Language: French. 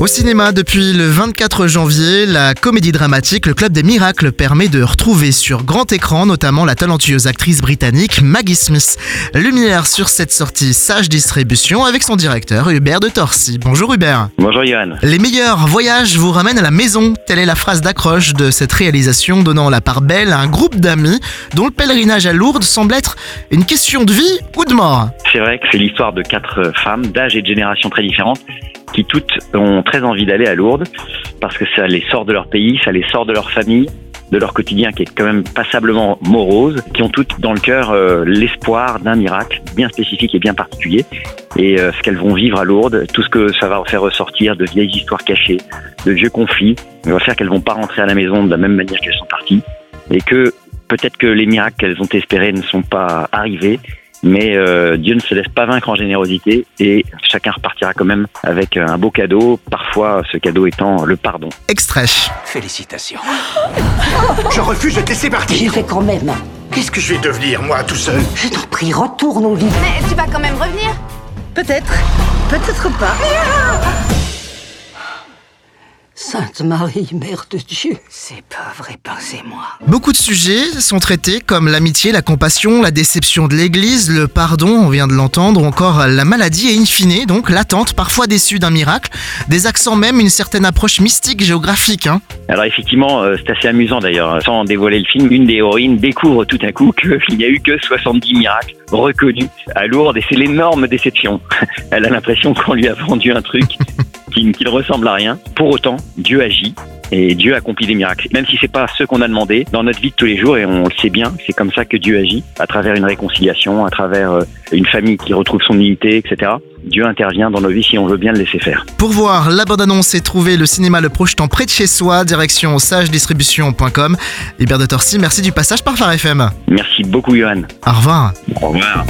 Au cinéma, depuis le 24 janvier, la comédie dramatique Le Club des Miracles permet de retrouver sur grand écran notamment la talentueuse actrice britannique Maggie Smith. Lumière sur cette sortie Sage Distribution avec son directeur Hubert de Torcy. Bonjour Hubert. Bonjour Johan. Les meilleurs voyages vous ramènent à la maison. Telle est la phrase d'accroche de cette réalisation donnant la part belle à un groupe d'amis dont le pèlerinage à Lourdes semble être une question de vie ou de mort. C'est vrai que c'est l'histoire de quatre femmes d'âge et de génération très différentes qui toutes ont très envie d'aller à Lourdes parce que ça les sort de leur pays, ça les sort de leur famille, de leur quotidien qui est quand même passablement morose, qui ont toutes dans le cœur euh, l'espoir d'un miracle bien spécifique et bien particulier. Et euh, ce qu'elles vont vivre à Lourdes, tout ce que ça va faire ressortir de vieilles histoires cachées, de vieux conflits, va faire qu'elles vont pas rentrer à la maison de la même manière qu'elles sont parties et que peut-être que les miracles qu'elles ont espérés ne sont pas arrivés mais euh, Dieu ne se laisse pas vaincre en générosité et chacun repartira quand même avec un beau cadeau, parfois ce cadeau étant le pardon. Extrait. Félicitations. Je refuse de te laisser partir. J'irai quand même. Qu'est-ce que je vais devenir, moi, tout seul? Je t'en prie, retourne au lit. Mais tu vas quand même revenir? Peut-être. Peut-être pas. Sainte Marie, Mère de Dieu. C'est pas vrai, pensez-moi. Beaucoup de sujets sont traités comme l'amitié, la compassion, la déception de l'Église, le pardon, on vient de l'entendre, ou encore la maladie et in fine, donc l'attente, parfois déçue d'un miracle, des accents même, une certaine approche mystique géographique. Hein. Alors effectivement, euh, c'est assez amusant d'ailleurs, sans dévoiler le film, une des héroïnes découvre tout à coup qu'il n'y a eu que 70 miracles reconnus à Lourdes et c'est l'énorme déception. Elle a l'impression qu'on lui a vendu un truc qui, qui ne ressemble à rien. Pour autant, Dieu agit et Dieu accomplit des miracles. Même si c'est pas ce qu'on a demandé dans notre vie de tous les jours, et on le sait bien, c'est comme ça que Dieu agit, à travers une réconciliation, à travers euh, une famille qui retrouve son unité, etc. Dieu intervient dans nos vies si on veut bien le laisser faire. Pour voir la bande-annonce et trouver le cinéma le projetant près de chez soi, direction sagedistribution.com. Hubert de Torcy, merci du passage par Phare FM. Merci beaucoup, Johan. Au revoir. Au revoir.